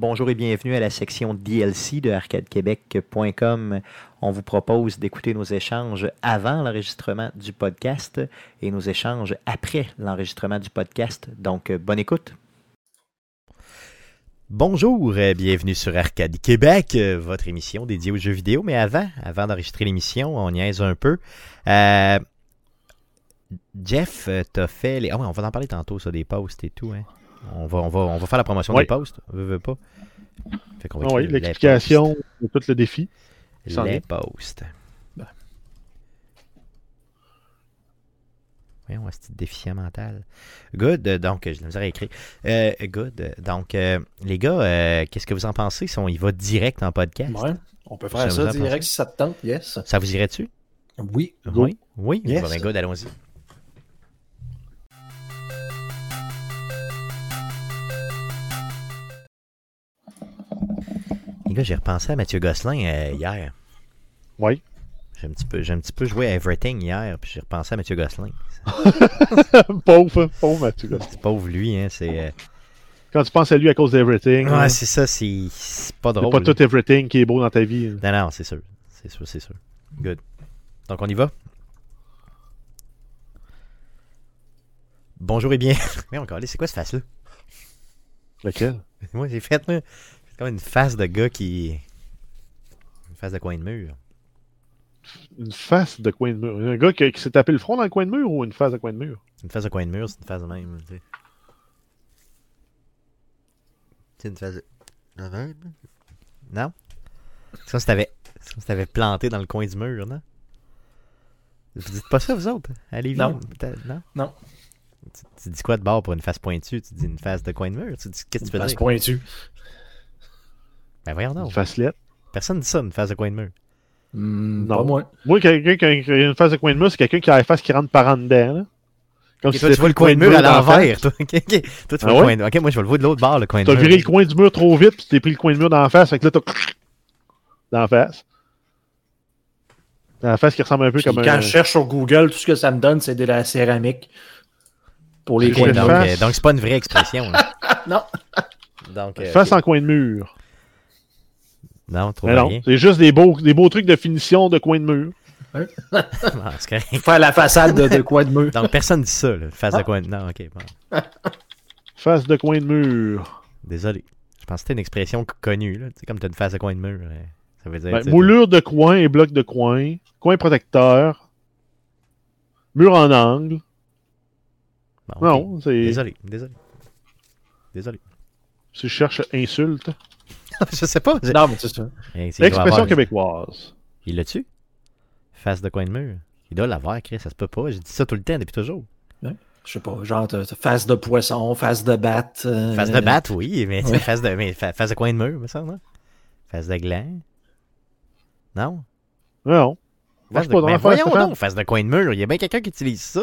Bonjour et bienvenue à la section DLC de arcadequebec.com. On vous propose d'écouter nos échanges avant l'enregistrement du podcast et nos échanges après l'enregistrement du podcast. Donc, bonne écoute. Bonjour, et bienvenue sur Arcade Québec, votre émission dédiée aux jeux vidéo. Mais avant, avant d'enregistrer l'émission, on niaise un peu. Euh, Jeff, t'as fait les. Ah ouais, on va en parler tantôt, ça, des posts et tout. Hein. On va, on, va, on va faire la promotion Oui. des posts. Veux, veux pas. Fait qu'on va Ah oui, l'explication de tout le défi. Les posts. Ben. Voyons, un petit déficient mental. Good, euh, donc, je l'ai. Euh, good, euh, donc, euh, les gars, euh, qu'est-ce que vous en pensez si on y va direct en podcast? Ouais, on peut faire ça direct si ça te tente, yes. Ça vous irait dessus? Oui. Oui? Oui? Yes. Bon, ben, good, allons-y. Les gars, j'ai repensé à Mathieu Gosselin euh, hier. Oui. J'ai un petit peu, j'ai un petit peu joué à Everything hier, puis j'ai repensé à Mathieu Gosselin. pauvre, pauvre Mathieu. Gosselin. C'est pauvre lui, hein, c'est... euh, Quand tu penses à lui à cause d'Everything, Ouais, c'est c'est ça, c'est c'est pas drôle. pas tout Everything qui est beau dans ta vie. Non, non, c'est sûr. C'est sûr, c'est sûr. Good. Donc, on y va? Bonjour et bien. Mais on c'est quoi ce face-là? Lequel Moi, j'ai fait, là, c'est comme une face de gars qui. Une face de coin de mur. Une face de coin de mur. Un gars qui, qui s'est tapé le front dans le coin de mur ou une face de coin de mur? Une face de coin de mur, c'est une face de même. Tu sais, Tu sais, une face de. Non? C'est comme si t'avais. C'est comme si t'avais planté dans le coin du mur, non? Vous dites pas ça, vous autres? Allez, viens. Non. peut-être- Non? Non. Tu, tu dis quoi de bord pour une face pointue? Tu dis une face de coin de mur? Tu dis, qu'est-ce que tu veux Face pointue. Ben voyons donc. Une facelette. Personne dit ça, une face de coin de mur. Hmm, Non. Pas moi. Moi, quelqu'un qui a une face de coin de mur, c'est quelqu'un qui a la face qui rentre par en dedans. Là. Comme si toi, tu vois le coin de mur à l'envers. Toi, Ok, ok. Toi, tu vois Ah le ouais? coin de... Ok, moi, je vais le voir de l'autre bord, le coin de T'as mur. viré le coin du mur trop vite, puis tu t'es pris le coin de mur dans la face, fait que là, t'as la face. Dans la face qui ressemble un peu Puis comme quand un... je cherche sur Google, tout ce que ça me donne, c'est de la céramique. Pour les coins de Donc, mur. euh, donc c'est pas une vraie expression. Non. Donc, euh, face en coin de mur. Non, trop non, rien. c'est juste des beaux, des beaux trucs de finition de coin de mur. C'est correct. Faire la façade de, de coin de mur. Donc, personne dit ça, là. Face de Ah. coin de... Non, ok, bon. Face de coin de mur. Désolé. Je pense que c'était une expression connue, là. Tu sais, comme t'as une face de coin de mur. euh, Ça veut dire... Ben, moulure de coin et bloc de coin. Coin protecteur. Mur en angle. bon. Non, c'est. Désolé, désolé. Désolé. Si je cherche insulte. je sais pas. Non, mais c'est ça. Hey, c'est- il doit Expression avoir- québécoise. Il l'a-tu? Face de coin de mur. Il doit l'avoir, Chris, ça se peut pas. J'ai dit ça tout le temps, depuis toujours. Je sais pas, genre face de poisson, face de batte. euh, Face de batte, oui, mais ouais. face, de, mais fa- face de coin de mur, me semble. hein? Face de gland. Non? Non. Face de... mais la face, voyons donc, face de coin de mur. Il y a bien quelqu'un qui utilise ça.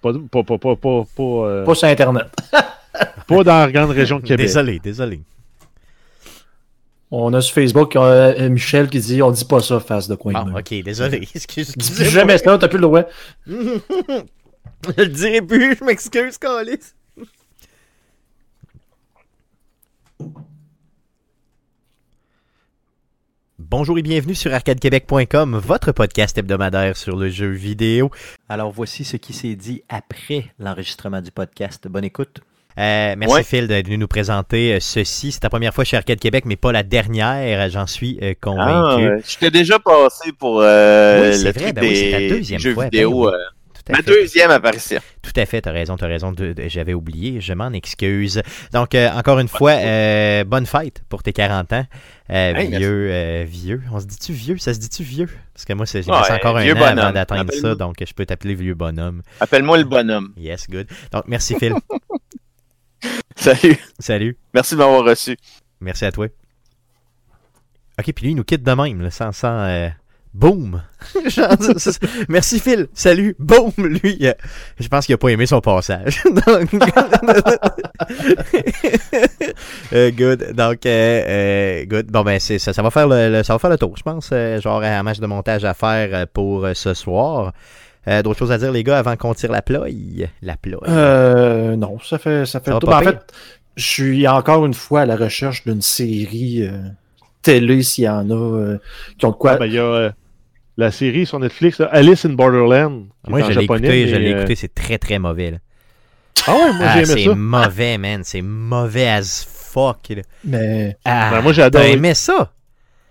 Pas, pas, pas, pas, pas, pas, euh, Pas sur Internet. pas dans la grande région de Québec. Désolé, désolé. On a sur Facebook euh, Michel qui dit on dit pas ça, face de coin mur. ok, désolé. Excuse, Dis jamais ça, t'as plus le droit. Je le dirai plus, je m'excuse, Calis. Bonjour et bienvenue sur arcadequebec.com, votre podcast hebdomadaire sur le jeu vidéo. Alors voici ce qui s'est dit après l'enregistrement du podcast. Bonne écoute. Euh, merci Ouais. Phil d'être venu nous présenter euh, ceci. C'est ta première fois chez Arcade Québec, mais pas la dernière, j'en suis euh, convaincu. Ah, je t'ai déjà passé pour euh, Oui, le vrai, truc ben oui, c'est ta des deuxième jeux fois, ben vidéo. oui. ma fait. deuxième apparition. Tout à fait, t'as raison, t'as raison. de- de- J'avais oublié, je m'en excuse. Donc, euh, encore une fois, euh, bonne fête pour tes 40 ans. Euh, Hey, vieux, vieux. On se dit-tu vieux? Ça se dit-tu vieux? Parce que moi, c'est- j'ai Ouais, passé encore un vieux an avant bonhomme. d'atteindre ça, donc je peux t'appeler vieux bonhomme. Appelle-moi le bonhomme. Yes, good. Donc, merci Phil. Salut. Salut. Merci de m'avoir reçu. Merci à toi. Ok, puis lui, il nous quitte de même, là, sans... sans euh, Boom! Merci Phil, salut, boum! Lui, euh, je pense qu'il a pas aimé son passage. Donc- Euh, good. Donc, euh, good. Bon, ben, c'est ça, ça va faire le, le- ça va faire le tour, je pense. Genre, un match de montage à faire pour ce soir. Euh, D'autres choses à dire, les gars, avant qu'on tire la ploie? La ploie. Euh, non, ça fait, ça fait Ça pas En fait, je suis encore une fois à la recherche d'une série euh, télé, s'il y en a, euh, qui ont de quoi. Ah, ben, il y a euh, la série sur Netflix, là, Alice in Borderland. Moi, je l'ai écouté, je l'ai écouté, c'est très très mauvais. là. Ah ouais, moi Ah, j'ai aimé c'est ça. mauvais, man. C'est mauvais as fuck. là. Mais Ah, Ben, moi, j'ai T'as adoré. aimé ça?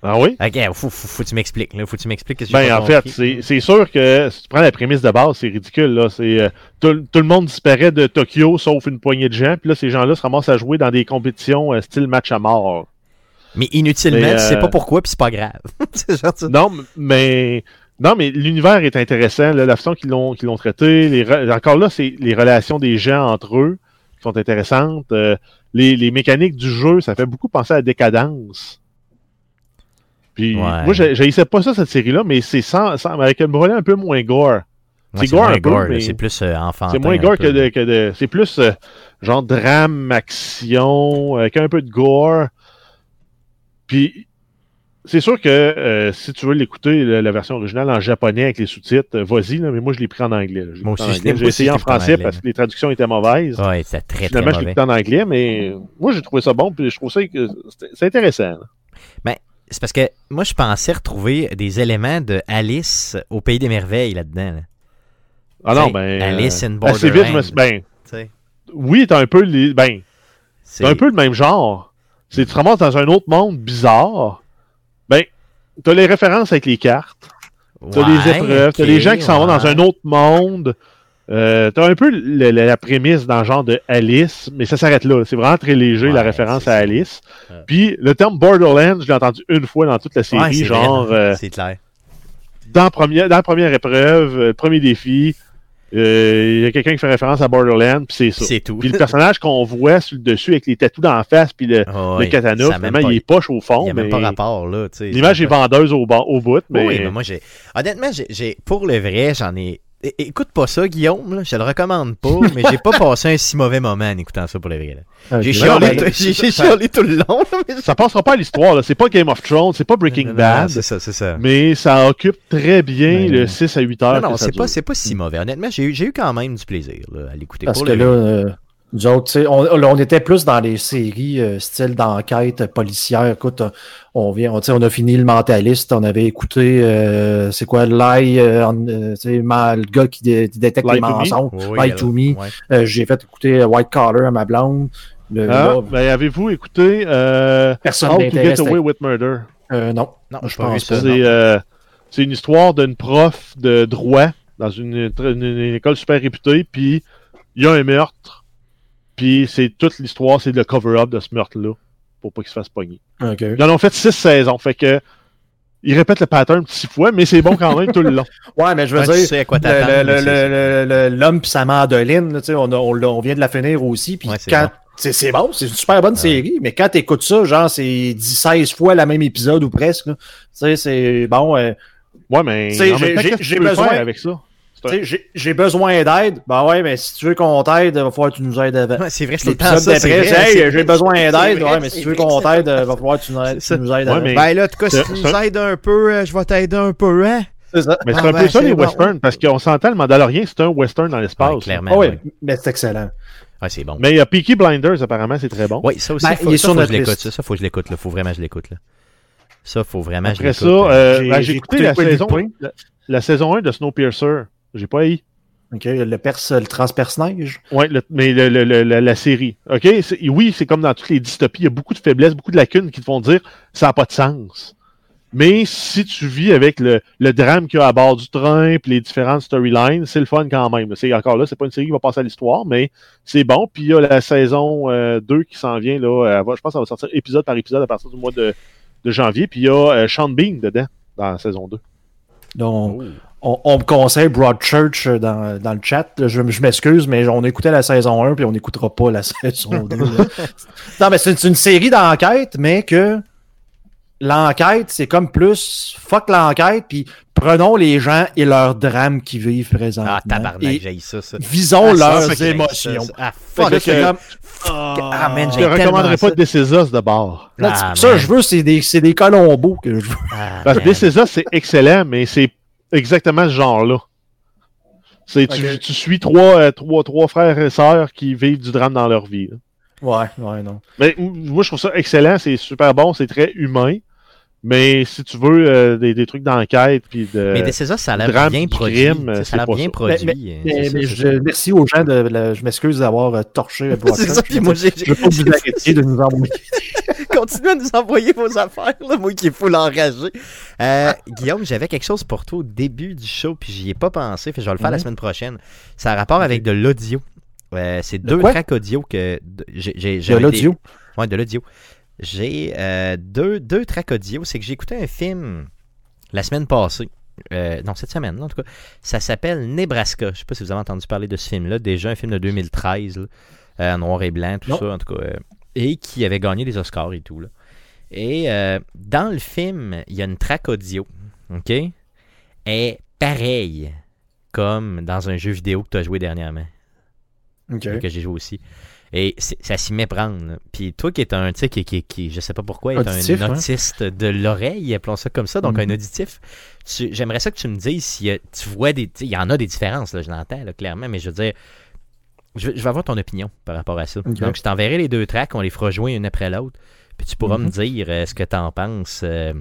Ah oui? Ok, faut, faut, faut que tu m'expliques. là. Faut que tu m'expliques. Ben, en fait, c'est sûr que si tu prends la prémisse de base, c'est ridicule. Là. Euh, tout, tout le monde disparaît de Tokyo sauf une poignée de gens. Puis là, ces gens-là se ramassent à jouer dans des compétitions euh, style match à mort. Mais inutilement, Mais, tu sais euh, pas pourquoi, puis c'est pas grave. c'est genre ça. Non, mais non, mais l'univers est intéressant. là, la façon qu'ils l'ont qu'ils l'ont traité. Les, re- encore là, c'est les relations des gens entre eux qui sont intéressantes. euh, les, les mécaniques du jeu, ça fait beaucoup penser à Décadence. Puis Ouais. moi, j'haïssais pas ça, cette série-là, mais c'est sans, sans- avec un volet un peu moins gore. C'est gore un peu, gore, mais- C'est plus euh, enfantin. C'est moins gore que de, que de- C'est plus euh, genre drame, action, avec un peu de gore. Puis, c'est sûr que euh, si tu veux l'écouter, la, la version originale en japonais avec les sous-titres, euh, vas-y, mais moi je l'ai pris en anglais. là. Je l'ai Moi pris en aussi, J'ai essayé en pris français anglais, parce que les traductions étaient mauvaises. Ouais, c'est très très Finalement, je l'ai mauvais. écouté en anglais, mais moi j'ai trouvé ça bon, puis je trouve ça que c'était- c'est intéressant. là. C'est parce que moi, je pensais retrouver des éléments de Alice au Pays des Merveilles là-dedans. là. Ah non, ben. Alice in assez vite, je me suis. Ben, oui, t'as un peu les. Ben, c'est un peu le même genre. C'est tu te ramasses dans un autre monde bizarre. Ben, t'as les références avec les cartes, t'as Ouais, les épreuves, t'as les gens qui s'en vont dans un autre monde. Euh, t'as un peu le- le- la prémisse dans le genre de Alice, mais ça s'arrête là. C'est vraiment très léger la référence à. Alice. Ouais. Puis le terme Borderlands, je l'ai entendu une fois dans toute la série, Ouais, genre euh, c'est clair. dans, la première, dans la première épreuve, euh, le premier défi, euh, il y a quelqu'un qui fait référence à Borderlands, puis c'est ça. C'est tout. Puis le personnage qu'on voit sur le dessus avec les tatous dans la face, puis le, Ah le katana, finalement, pas- il est poche au Il fond, n'y a mais même pas rapport, là. l'image est vendeuse au, au bout, mais, Oui, mais moi, j'ai. Honnêtement, j'ai. Pour le vrai, j'en ai. É- Écoute pas ça, Guillaume, là. je le recommande pas, mais j'ai pas passé un si mauvais moment en écoutant ça pour le vrai. J'ai chialé, tout- le long. là, mais- ça passera pas à l'histoire. C'est pas Game of Thrones, c'est pas Breaking Non, non, Bad, C'est ça, c'est ça. mais ça occupe très bien Mais- le 6 à 8 heures. Non, non, c'est pas, pas si mauvais. Honnêtement, j'ai eu, j'ai eu quand même du plaisir là, à l'écouter. Parce pour que le là, nous autres, tu sais, on, on était plus dans les séries euh, style d'enquête policière. Écoute, on vient, on, a fini le mentaliste, on avait écouté, euh, c'est quoi, Lie, euh, le gars qui, dé- qui détecte Lie les to me? mensonges. Oui, to me. ouais. Euh, J'ai fait écouter White Collar à ma blonde. Le, Ah, ben, avez-vous écouté euh, personne How to. Get Away with Murder? Euh, non. Non, Je pas pense pas. C'est euh, c'est une histoire d'une prof de droit dans une, une- une école super réputée, puis il y a un meurtre, puis c'est toute l'histoire, c'est le cover-up de ce meurtre-là, pour pas qu'il se fasse pogner. Ok. Ils en ont fait six saisons, fait que ils répètent le pattern six fois, mais c'est bon quand même tout le long. Ouais, mais je veux Ouais, tu dire, sais l'homme pis sa mandoline, là, tu sais, on, a- on, vient de la finir aussi. Puis Ouais, c'est quand bon. c'est c'est bon, c'est une super bonne série, mais quand t'écoutes ça, genre c'est 10, 16 fois la même épisode ou presque. Tu sais, c'est bon. euh, Ouais, mais j'ai- besoin- avec ça? J'ai- j'ai besoin d'aide. Ben ouais, mais si tu veux qu'on t'aide, va falloir que tu nous aides avant. Ouais, c'est vrai, c'est ça. hey, j'ai besoin d'aide. vrai, Ouais, mais si tu veux qu'on t'aide, va falloir que tu nous aides. C'est tu nous aides Ouais, avant. mais- Ben là, en tout cas, si tu nous aides un peu, euh, je vais t'aider un peu, hein? C'est ça. Mais c'est Ah un ben, peu ça les bon. westerns, parce qu'on s'entend, le Mandalorien, c'est un western dans l'espace. Ouais, clairement. Ah ouais, ouais. mais c'est excellent. Ah, c'est bon. Mais il y a Peaky Blinders, apparemment, c'est très bon. Oui, ça aussi, Ben, faut, il est ça, sur faut que notre je l'écoute. liste. Ça, ça, faut que je l'écoute. Là. Faut vraiment que je l'écoute. Là. Ça, faut vraiment que je Après l'écoute. ça, là. euh, J'ai- ben, j'ai j'ai écouté écouté la saison, la, la saison 1 de Snowpiercer. J'ai pas haï. Ok, le, pers, le le- mais le- le- le- la, série. OK? Oui, c'est comme dans toutes les dystopies. Il y a beaucoup de faiblesses, beaucoup de lacunes qui te font dire ça n'a pas de sens. Mais si tu vis avec le, drame qu'il y a à bord du train puis les différentes storylines, c'est le fun quand même. C'est encore là, c'est pas une série qui va passer à l'histoire, mais c'est bon. Puis il y a la saison euh, 2 qui s'en vient là. va- je pense que ça va sortir épisode par épisode à partir du mois de, de janvier. Puis il y a euh, Sean Bean dedans dans la saison 2. Donc, Oh. On, on me conseille Broadchurch euh, dans, dans le chat. Je, je m'excuse, mais on écoutait la saison 1 puis on n'écoutera pas la saison 2. là. non, mais c'est une série d'enquête, mais que l'enquête, c'est comme plus fuck l'enquête, puis prenons les gens et leurs drames qu'ils vivent présentement. Ah, tabarnak, j'ai ça, ça. visons Ah, leurs émotions. ça, ça. Ah, fuck. que c'est que- comme- Ah, man, Je te recommanderais pas de This Is Us de bord. Là, Ah, ça, je veux, c'est des, c'est des colombos que je veux. Ah, Parce que man. This Is Us, c'est excellent, mais c'est exactement ce genre-là. C'est tu, tu suis trois, euh, trois, trois frères et sœurs qui vivent du drame dans leur vie. là. Ouais, ouais, non. Mais moi, je trouve ça excellent. C'est super bon. C'est très humain. Mais si tu veux euh, des, des trucs d'enquête, puis de. Mais c'est ça, ça a l'air drame bien produit. crime, Ça, a l'air bien ça. produit. Mais- euh, Mais, c'est ça, mais c'est je, merci aux gens de. la- je m'excuse d'avoir euh, torché le C'est ça, puis moi, j'ai- Je veux pas que vous arrêtiez de nous envoyer. Continuez à nous envoyer vos affaires, là, moi qui est full enragé. Euh, Guillaume, j'avais quelque chose pour toi au début du show, puis j'y ai pas pensé, fait je vais le faire la Mhm. semaine prochaine. Ça a rapport avec de l'audio. Euh, c'est De deux tracks audio que de- j'ai. De l'audio? des- Ouais, de l'audio. J'ai euh, deux, deux tracks audio. C'est que j'ai écouté un film la semaine passée. Euh, non, cette semaine, en tout cas. Ça s'appelle Nebraska. Je sais pas si vous avez entendu parler de ce film-là. Déjà un film de 2013, là, euh, en noir et blanc, tout Non. ça, en tout cas. Et qui avait gagné des Oscars et tout. Là. Et euh, dans le film, il y a une track audio. OK? Est pareille comme dans un jeu vidéo que tu as joué dernièrement Ok. que j'ai joué aussi. Et ça s'y méprend. là. Puis toi qui es un, tu sais, qui, qui, qui, je sais pas pourquoi, est Auditif, un hein? autiste de l'oreille, appelons ça comme ça, donc Mhm. un auditif, tu- j'aimerais ça que tu me dises si euh, tu vois des. Il y en a des différences, là, je l'entends là, clairement, mais je veux dire. Je, vais avoir ton opinion par rapport à ça. Donc, je t'enverrai les deux tracks, on les fera jouer une après l'autre. Puis tu pourras Mhm. me dire euh, ce que tu en penses euh,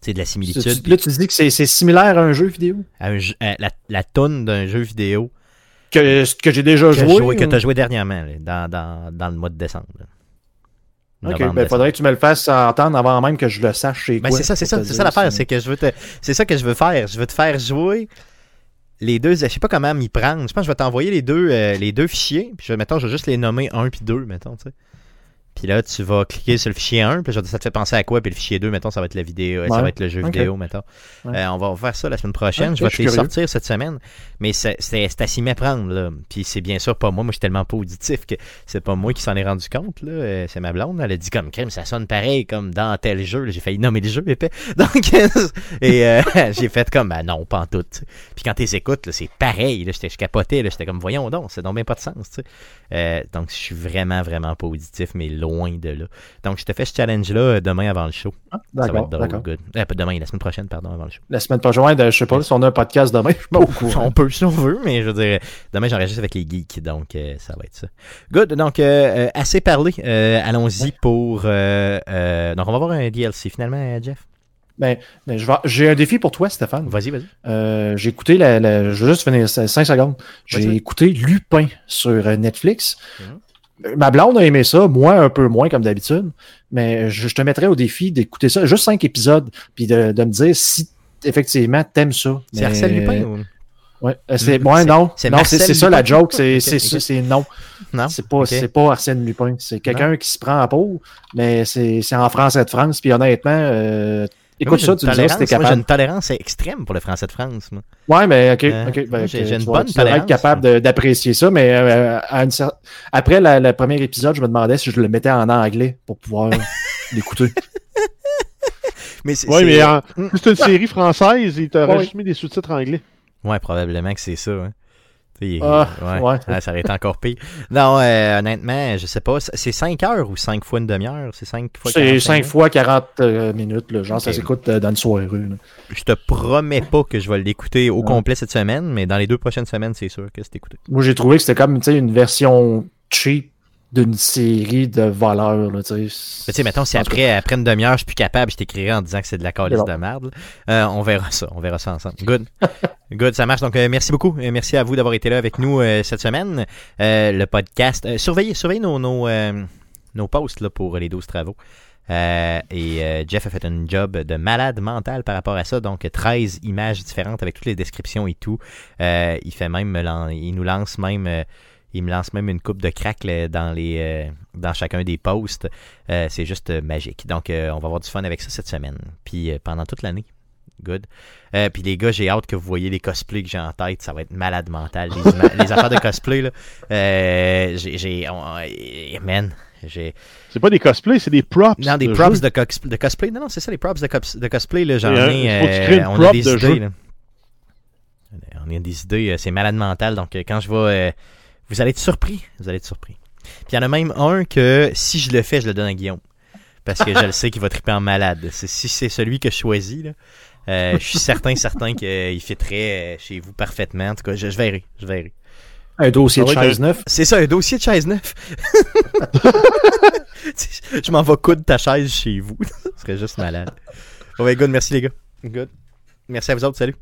sais, de la Tu- similitude. tu- Là, tu dis que c'est c'est similaire à un jeu vidéo? À un à la, la toune d'un jeu vidéo que, que j'ai déjà que, joué. joué- que tu as joué dernièrement, là, dans, dans, dans le mois de décembre. là. Ok, ben décembre. faudrait que tu me le fasses entendre avant même que je le sache Ben, c'est ça, c'est ça, c'est ça l'affaire, c'est que je veux te, c'est ça que je veux faire. Je veux te faire jouer les deux, je sais pas comment m'y prendre. Je pense que je vais t'envoyer les deux, euh, les deux fichiers, puis je, mettons, je vais juste les nommer un puis deux, mettons, tu sais. Puis là, tu vas cliquer sur le fichier 1, puis je vais dire, ça te fait penser à quoi, puis le fichier 2, mettons, ça va être la vidéo, ça Ouais. va être le jeu vidéo, mettons. Ouais. Euh, on va faire ça la semaine prochaine. Je vais te les sortir cette semaine. Mais c'est à s'y méprendre, là. Puis c'est bien sûr pas moi. Moi, je suis tellement pas auditif que c'est pas moi qui s'en ai rendu compte, là. Euh, C'est ma blonde. Elle a dit comme crème, ça sonne pareil comme dans tel jeu. J'ai failli nommer le jeu, épais. Donc, et euh, j'ai fait comme, ben non, pas en tout. Puis quand tu les écoutes, c'est pareil. Là, j'étais- je capotais. là. J'étais comme, voyons donc, c'est donc bien pas de sens. tu sais. Euh, donc, je suis vraiment, vraiment pas auditif, mais loin de là. Donc, je te fais ce challenge-là euh, demain avant le show. Ça va D'accord, être drôle, d'accord. good. Euh, pas demain, la semaine prochaine, pardon, avant le show. La semaine prochaine, je sais pas si on a un podcast demain, je suis pas au courant. On peut si on veut, mais je veux dire, demain j'enregistre avec les geeks, donc euh, ça va être ça. Good, donc euh, assez parlé. Allons-y pour. donc on va voir un DLC finalement, Jeff? Je vais- j'ai un défi pour toi, Stéphane. Vas-y, vas-y. Euh, j'ai écouté la, la- Je vais juste finir 5 secondes. J'ai écouté Lupin sur Netflix. Mhm. Ma blonde a aimé ça, moi un peu moins comme d'habitude. Mais je, je te mettrais au défi d'écouter ça, juste cinq épisodes, puis de, de me dire si effectivement t'aimes ça. C'est Mais- Arsène Lupin ou? Ouais, euh, c'est Mm, ouais, non, c'est non, c'est ça la joke, c'est Ok, c'est ok. ça, c'est non. Non? C'est pas, c'est pas Arsène Lupin. C'est quelqu'un qui se prend en peau, mais c'est en français de France. Puis honnêtement, euh, écoute ça, tu diras si t'es tolérance- moi, J'ai capable. une tolérance extrême pour le français de France. Moi. Ouais, mais ok, Euh, Ben, j'ai- ok, j'ai une bonne tolérance. être capable de- d'apprécier ça, mais euh, à une cer- après la- le premier épisode, je me demandais si je le mettais en anglais pour pouvoir l'écouter. Mais c'est. Oui, c'est- mais en- si c'est une série française, il t'aurait Ouais. juste mis des sous-titres anglais. Ouais, probablement que c'est ça. hein. Ah, ouais. ouais. Ah, ça aurait été encore pire. Non, euh, honnêtement, je sais pas. C'est 5 heures ou 5 fois une demi-heure? C'est 5 fois C'est 45 5 minutes? fois 40 euh, minutes, là, genre ça s'écoute euh, dans une soirée. là. Je te promets pas que je vais l'écouter au Ouais. complet cette semaine, mais dans les deux prochaines semaines, c'est sûr que c'est écouté. Moi, j'ai trouvé que c'était comme une version cheap d'une série de voleurs. Là, tu sais. Mettons, si après, après une demi-heure, je suis plus capable, je t'écrirai en disant que c'est de la calice de merde. Euh, on verra ça. On verra ça ensemble. Good. Good, ça marche. Donc, euh, merci beaucoup. Et merci à vous d'avoir été là avec nous euh, cette semaine. Euh, le podcast. euh, surveillez, surveillez nos, nos, euh, nos posts là, pour les 12 travaux. Euh, et euh, Jeff a fait un job de malade mental par rapport à ça. Donc, 13 images différentes avec toutes les descriptions et tout. Euh, il fait même, il nous lance même, euh, il me lance même une coupe de crack là, dans les, euh, dans chacun des posts. Euh, c'est juste euh, magique. Donc, on va avoir du fun avec ça cette semaine. Puis pendant toute l'année. Good. Puis les gars, j'ai hâte que vous voyez les cosplays que j'ai en tête. Ça va être malade mental. Les, affaires de cosplay, là. J'ai. man. C'est pas des cosplays, c'est des props. Non, des de props de, cos- de cosplay. Non, non, c'est ça, les props de, cos- de cosplay. Là, j'en ai. on a des de idées. On a des idées. C'est malade mental. Donc, quand je vais. euh, vous allez être surpris. Vous allez être surpris. Puis il y en a même un que si je le fais, je le donne à Guillaume. Parce que je le sais qu'il va triper en malade. Si c'est celui que je choisis, là, euh, je suis certain, certain qu'il fitterait euh, chez vous parfaitement. En tout cas, je, je verrai. Je verrai. Un dossier de chaise neuf. C'est ça, un dossier de chaise neuf. je m'en vais coudre ta chaise chez vous. Ce serait juste malade. Ben, good, merci les gars. Good. Merci à vous autres, salut.